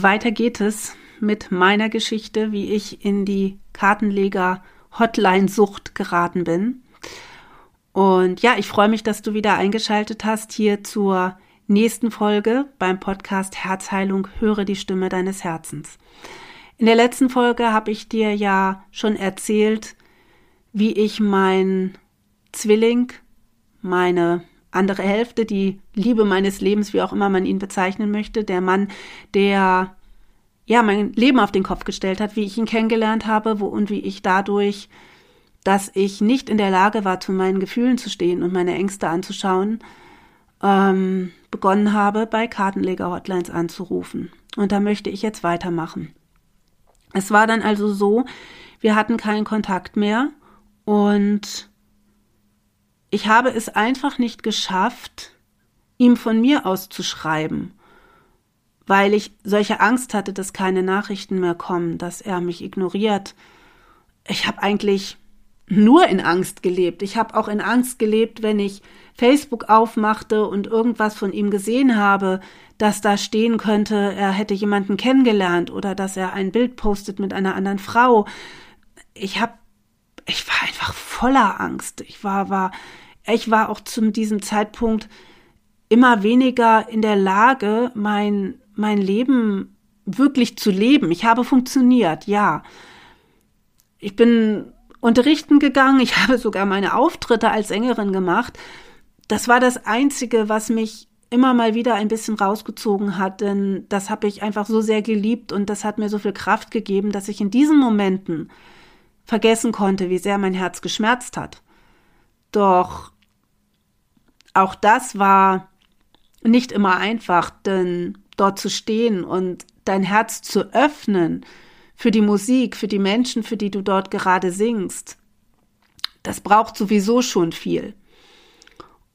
Weiter geht es mit meiner Geschichte, wie ich in die Kartenleger Hotline-Sucht geraten bin. Und ja, ich freue mich, dass du wieder eingeschaltet hast hier zur nächsten Folge beim Podcast Herzheilung Höre die Stimme deines Herzens. In der letzten Folge habe ich dir ja schon erzählt, wie ich mein Zwilling, meine andere Hälfte, die Liebe meines Lebens, wie auch immer man ihn bezeichnen möchte, der Mann, der ja mein Leben auf den Kopf gestellt hat, wie ich ihn kennengelernt habe, wo und wie ich dadurch, dass ich nicht in der Lage war, zu meinen Gefühlen zu stehen und meine Ängste anzuschauen, ähm, begonnen habe, bei Kartenleger-Hotlines anzurufen. Und da möchte ich jetzt weitermachen. Es war dann also so, wir hatten keinen Kontakt mehr und ich habe es einfach nicht geschafft, ihm von mir aus zu schreiben, weil ich solche Angst hatte, dass keine Nachrichten mehr kommen, dass er mich ignoriert. Ich habe eigentlich nur in Angst gelebt. Ich habe auch in Angst gelebt, wenn ich Facebook aufmachte und irgendwas von ihm gesehen habe, dass da stehen könnte, er hätte jemanden kennengelernt oder dass er ein Bild postet mit einer anderen Frau. Ich habe ich war einfach voller Angst. Ich war war ich war auch zu diesem Zeitpunkt immer weniger in der Lage, mein, mein Leben wirklich zu leben. Ich habe funktioniert, ja. Ich bin unterrichten gegangen, ich habe sogar meine Auftritte als Sängerin gemacht. Das war das Einzige, was mich immer mal wieder ein bisschen rausgezogen hat, denn das habe ich einfach so sehr geliebt und das hat mir so viel Kraft gegeben, dass ich in diesen Momenten vergessen konnte, wie sehr mein Herz geschmerzt hat. Doch auch das war nicht immer einfach, denn dort zu stehen und dein Herz zu öffnen für die Musik, für die Menschen, für die du dort gerade singst, das braucht sowieso schon viel.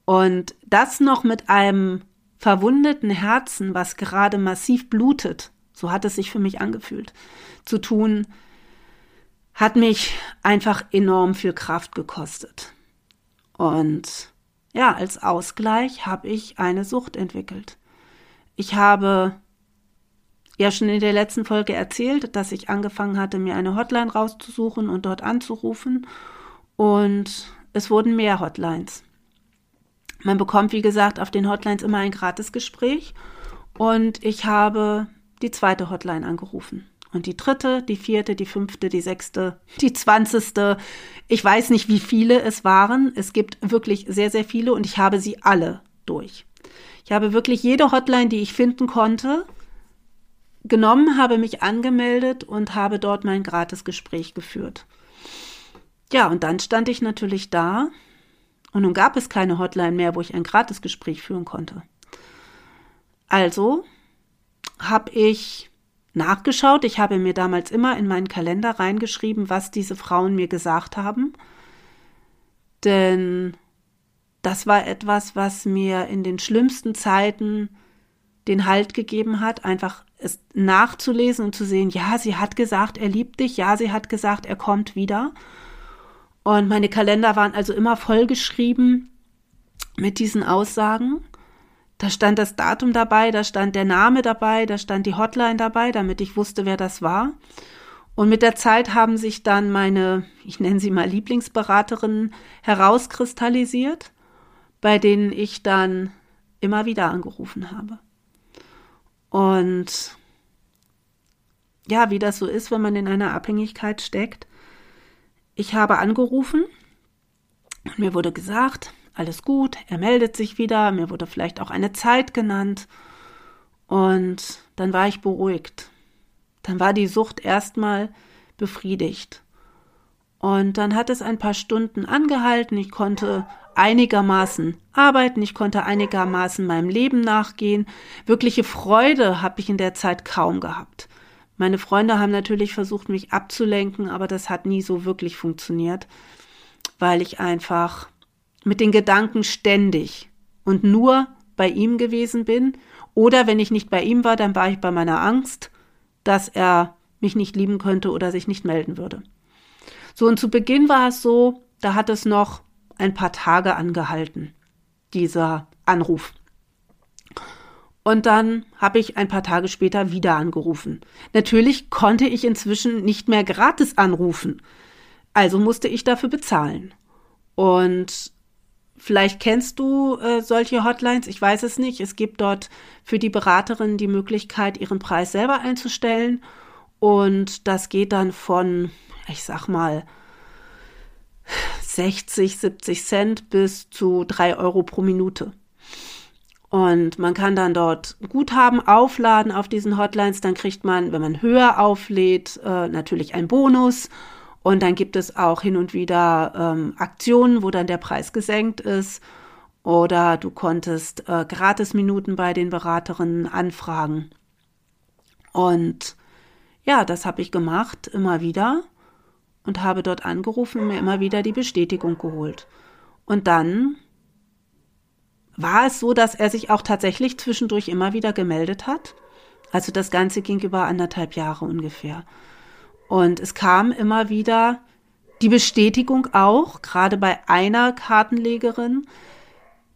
Und das noch mit einem verwundeten Herzen, was gerade massiv blutet, so hat es sich für mich angefühlt, zu tun, hat mich einfach enorm viel Kraft gekostet. Und ja, als Ausgleich habe ich eine Sucht entwickelt. Ich habe ja schon in der letzten Folge erzählt, dass ich angefangen hatte, mir eine Hotline rauszusuchen und dort anzurufen. Und es wurden mehr Hotlines. Man bekommt, wie gesagt, auf den Hotlines immer ein Gratisgespräch. Und ich habe die zweite Hotline angerufen. Und die dritte, die vierte, die fünfte, die sechste, die zwanzigste. Ich weiß nicht, wie viele es waren. Es gibt wirklich sehr, sehr viele und ich habe sie alle durch. Ich habe wirklich jede Hotline, die ich finden konnte, genommen, habe mich angemeldet und habe dort mein Gratisgespräch geführt. Ja, und dann stand ich natürlich da und nun gab es keine Hotline mehr, wo ich ein Gratisgespräch führen konnte. Also habe ich nachgeschaut. Ich habe mir damals immer in meinen Kalender reingeschrieben, was diese Frauen mir gesagt haben. Denn das war etwas, was mir in den schlimmsten Zeiten den Halt gegeben hat, einfach es nachzulesen und zu sehen, ja, sie hat gesagt, er liebt dich, ja, sie hat gesagt, er kommt wieder. Und meine Kalender waren also immer vollgeschrieben mit diesen Aussagen. Da stand das Datum dabei, da stand der Name dabei, da stand die Hotline dabei, damit ich wusste, wer das war. Und mit der Zeit haben sich dann meine, ich nenne sie mal Lieblingsberaterinnen, herauskristallisiert, bei denen ich dann immer wieder angerufen habe. Und ja, wie das so ist, wenn man in einer Abhängigkeit steckt. Ich habe angerufen und mir wurde gesagt, alles gut, er meldet sich wieder, mir wurde vielleicht auch eine Zeit genannt und dann war ich beruhigt. Dann war die Sucht erstmal befriedigt. Und dann hat es ein paar Stunden angehalten, ich konnte einigermaßen arbeiten, ich konnte einigermaßen meinem Leben nachgehen. Wirkliche Freude habe ich in der Zeit kaum gehabt. Meine Freunde haben natürlich versucht, mich abzulenken, aber das hat nie so wirklich funktioniert, weil ich einfach mit den Gedanken ständig und nur bei ihm gewesen bin. Oder wenn ich nicht bei ihm war, dann war ich bei meiner Angst, dass er mich nicht lieben könnte oder sich nicht melden würde. So, und zu Beginn war es so, da hat es noch ein paar Tage angehalten, dieser Anruf. Und dann habe ich ein paar Tage später wieder angerufen. Natürlich konnte ich inzwischen nicht mehr gratis anrufen. Also musste ich dafür bezahlen. Und vielleicht kennst du äh, solche Hotlines, ich weiß es nicht. Es gibt dort für die Beraterin die Möglichkeit, ihren Preis selber einzustellen. Und das geht dann von, ich sag mal, 60, 70 Cent bis zu drei Euro pro Minute. Und man kann dann dort Guthaben aufladen auf diesen Hotlines. Dann kriegt man, wenn man höher auflädt, äh, natürlich einen Bonus. Und dann gibt es auch hin und wieder ähm, Aktionen, wo dann der Preis gesenkt ist. Oder du konntest äh, Gratisminuten bei den Beraterinnen anfragen. Und ja, das habe ich gemacht, immer wieder. Und habe dort angerufen und mir immer wieder die Bestätigung geholt. Und dann war es so, dass er sich auch tatsächlich zwischendurch immer wieder gemeldet hat. Also das Ganze ging über anderthalb Jahre ungefähr. Und es kam immer wieder die Bestätigung auch, gerade bei einer Kartenlegerin,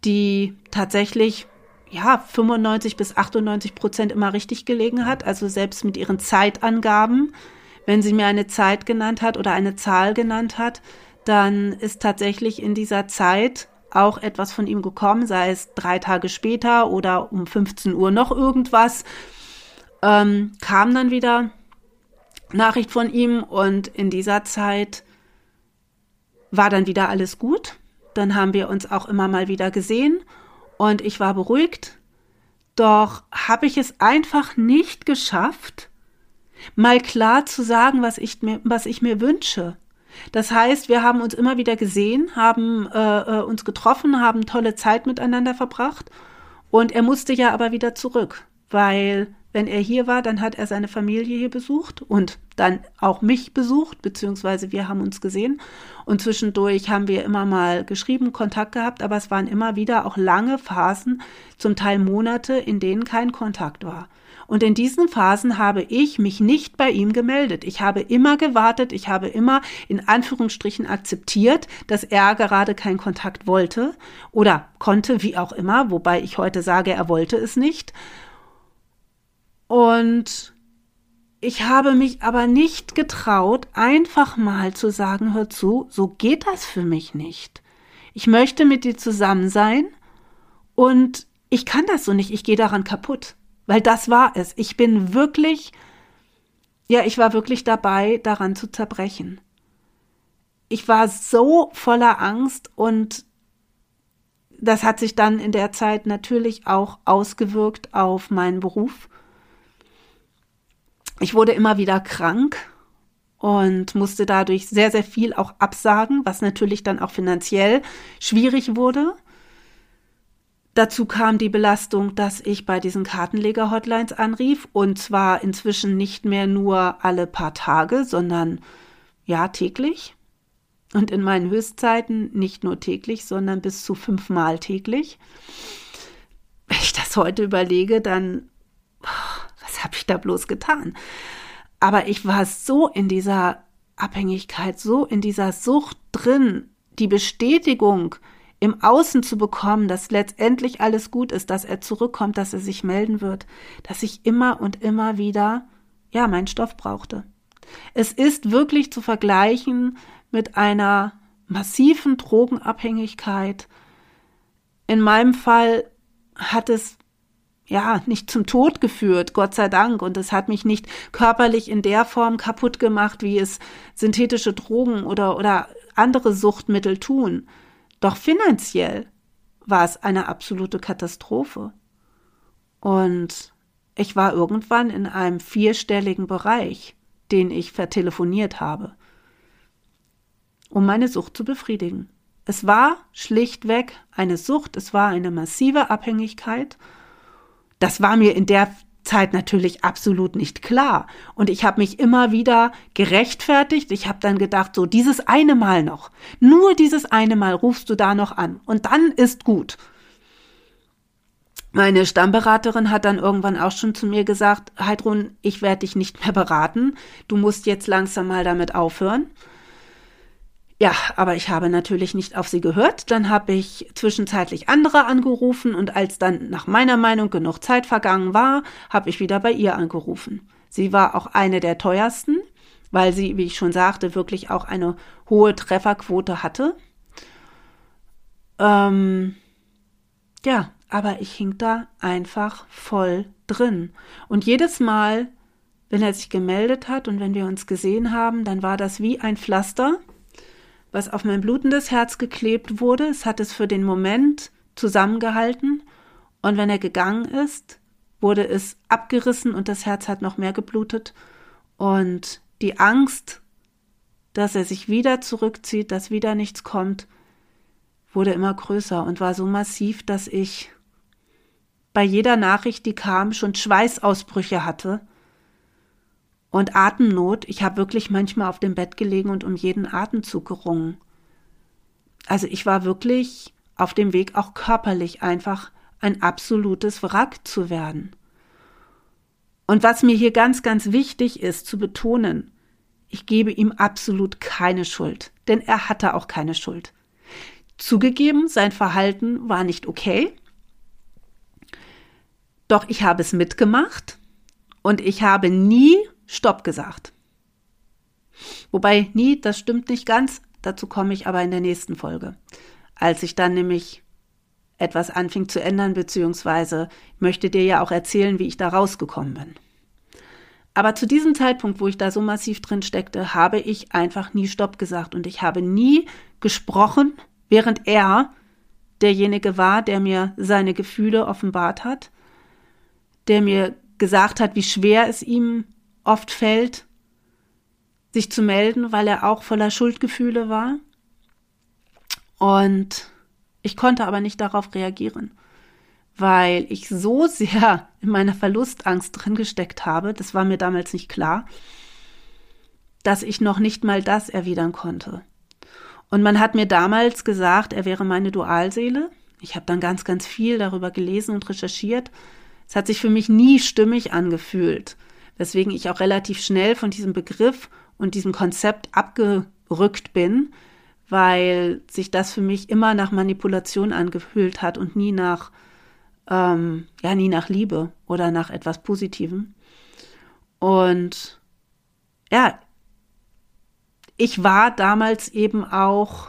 die tatsächlich ja 95 bis 98 Prozent immer richtig gelegen hat, also selbst mit ihren Zeitangaben. Wenn sie mir eine Zeit genannt hat oder eine Zahl genannt hat, dann ist tatsächlich in dieser Zeit auch etwas von ihm gekommen, sei es drei Tage später oder um 15 Uhr noch irgendwas, ähm, kam dann wieder Nachricht von ihm und in dieser Zeit war dann wieder alles gut. Dann haben wir uns auch immer mal wieder gesehen und ich war beruhigt. Doch habe ich es einfach nicht geschafft, mal klar zu sagen, was ich mir, was ich mir wünsche. Das heißt, wir haben uns immer wieder gesehen, haben äh, äh, uns getroffen, haben tolle Zeit miteinander verbracht. Und er musste ja aber wieder zurück, weil wenn er hier war, dann hat er seine Familie hier besucht und dann auch mich besucht, beziehungsweise wir haben uns gesehen. Und zwischendurch haben wir immer mal geschrieben, Kontakt gehabt, aber es waren immer wieder auch lange Phasen, zum Teil Monate, in denen kein Kontakt war. Und in diesen Phasen habe ich mich nicht bei ihm gemeldet. Ich habe immer gewartet, ich habe immer in Anführungsstrichen akzeptiert, dass er gerade keinen Kontakt wollte oder konnte, wie auch immer, wobei ich heute sage, er wollte es nicht. Und ich habe mich aber nicht getraut, einfach mal zu sagen, hör zu, so geht das für mich nicht. Ich möchte mit dir zusammen sein und ich kann das so nicht, ich gehe daran kaputt. Weil das war es. Ich bin wirklich, ja, ich war wirklich dabei, daran zu zerbrechen. Ich war so voller Angst und das hat sich dann in der Zeit natürlich auch ausgewirkt auf meinen Beruf. Ich wurde immer wieder krank und musste dadurch sehr, sehr viel auch absagen, was natürlich dann auch finanziell schwierig wurde. Dazu kam die Belastung, dass ich bei diesen Kartenleger-Hotlines anrief und zwar inzwischen nicht mehr nur alle paar Tage, sondern ja täglich. Und in meinen Höchstzeiten nicht nur täglich, sondern bis zu fünfmal täglich. Wenn ich das heute überlege, dann, habe ich da bloß getan? Aber ich war so in dieser Abhängigkeit, so in dieser Sucht drin, die Bestätigung, im Außen zu bekommen, dass letztendlich alles gut ist, dass er zurückkommt, dass er sich melden wird, dass ich immer und immer wieder, ja, meinen Stoff brauchte. Es ist wirklich zu vergleichen mit einer massiven Drogenabhängigkeit. In meinem Fall hat es ja nicht zum Tod geführt, Gott sei Dank, und es hat mich nicht körperlich in der Form kaputt gemacht, wie es synthetische Drogen oder oder andere Suchtmittel tun. Doch finanziell war es eine absolute Katastrophe. Und ich war irgendwann in einem vierstelligen Bereich, den ich vertelefoniert habe, um meine Sucht zu befriedigen. Es war schlichtweg eine Sucht, es war eine massive Abhängigkeit. Das war mir in der Zeit natürlich absolut nicht klar. Und ich habe mich immer wieder gerechtfertigt. Ich habe dann gedacht, so dieses eine Mal noch, nur dieses eine Mal rufst du da noch an und dann ist gut. Meine Stammberaterin hat dann irgendwann auch schon zu mir gesagt, Heidrun, ich werde dich nicht mehr beraten. Du musst jetzt langsam mal damit aufhören. Ja, aber ich habe natürlich nicht auf sie gehört. Dann habe ich zwischenzeitlich andere angerufen und als dann nach meiner Meinung genug Zeit vergangen war, habe ich wieder bei ihr angerufen. Sie war auch eine der teuersten, weil sie, wie ich schon sagte, wirklich auch eine hohe Trefferquote hatte. Ähm, ja, aber ich hing da einfach voll drin. Und jedes Mal, wenn er sich gemeldet hat und wenn wir uns gesehen haben, dann war das wie ein Pflaster, was auf mein blutendes Herz geklebt wurde. Es hat es für den Moment zusammengehalten. Und wenn er gegangen ist, wurde es abgerissen und das Herz hat noch mehr geblutet. Und die Angst, dass er sich wieder zurückzieht, dass wieder nichts kommt, wurde immer größer und war so massiv, dass ich bei jeder Nachricht, die kam, schon Schweißausbrüche hatte und Atemnot. Ich habe wirklich manchmal auf dem Bett gelegen und um jeden Atemzug gerungen. Also ich war wirklich auf dem Weg, auch körperlich einfach ein absolutes Wrack zu werden. Und was mir hier ganz, ganz wichtig ist zu betonen, ich gebe ihm absolut keine Schuld, denn er hatte auch keine Schuld. Zugegeben, sein Verhalten war nicht okay, doch ich habe es mitgemacht und ich habe nie Stopp gesagt. Wobei nie, das stimmt nicht ganz, dazu komme ich aber in der nächsten Folge. Als ich dann nämlich etwas anfing zu ändern, beziehungsweise möchte dir ja auch erzählen, wie ich da rausgekommen bin. Aber zu diesem Zeitpunkt, wo ich da so massiv drin steckte, habe ich einfach nie Stopp gesagt und ich habe nie gesprochen, während er derjenige war, der mir seine Gefühle offenbart hat, der mir gesagt hat, wie schwer es ihm oft fällt, sich zu melden, weil er auch voller Schuldgefühle war. Und ich konnte aber nicht darauf reagieren, weil ich so sehr in meiner Verlustangst drin gesteckt habe, das war mir damals nicht klar, dass ich noch nicht mal das erwidern konnte. Und man hat mir damals gesagt, er wäre meine Dualseele. Ich habe dann ganz, ganz viel darüber gelesen und recherchiert. Es hat sich für mich nie stimmig angefühlt, weswegen ich auch relativ schnell von diesem Begriff und diesem Konzept abgerückt bin, weil sich das für mich immer nach Manipulation angefühlt hat und nie nach, ähm, ja, nie nach Liebe oder nach etwas Positivem. Und ja, ich war damals eben auch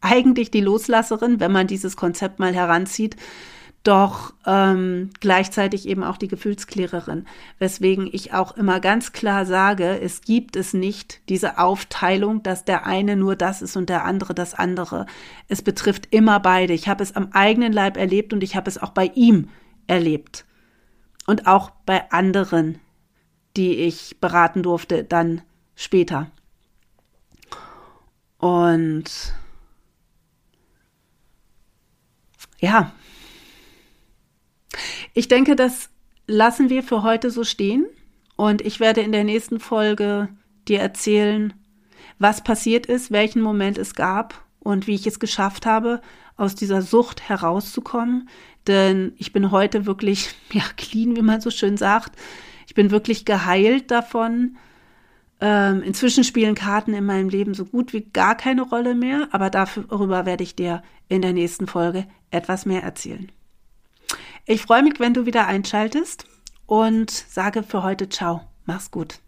eigentlich die Loslasserin, wenn man dieses Konzept mal heranzieht, doch ähm, gleichzeitig eben auch die Gefühlsklärerin, weswegen ich auch immer ganz klar sage, es gibt es nicht diese Aufteilung, dass der eine nur das ist und der andere das andere. Es betrifft immer beide. Ich habe es am eigenen Leib erlebt und ich habe es auch bei ihm erlebt und auch bei anderen, die ich beraten durfte, dann später. Und ja, ich denke, das lassen wir für heute so stehen. Und ich werde in der nächsten Folge dir erzählen, was passiert ist, welchen Moment es gab und wie ich es geschafft habe, aus dieser Sucht herauszukommen. Denn ich bin heute wirklich, ja, clean, wie man so schön sagt. Ich bin wirklich geheilt davon. Ähm, inzwischen spielen Karten in meinem Leben so gut wie gar keine Rolle mehr, aber darüber werde ich dir in der nächsten Folge etwas mehr erzählen. Ich freue mich, wenn du wieder einschaltest und sage für heute Ciao. Mach's gut.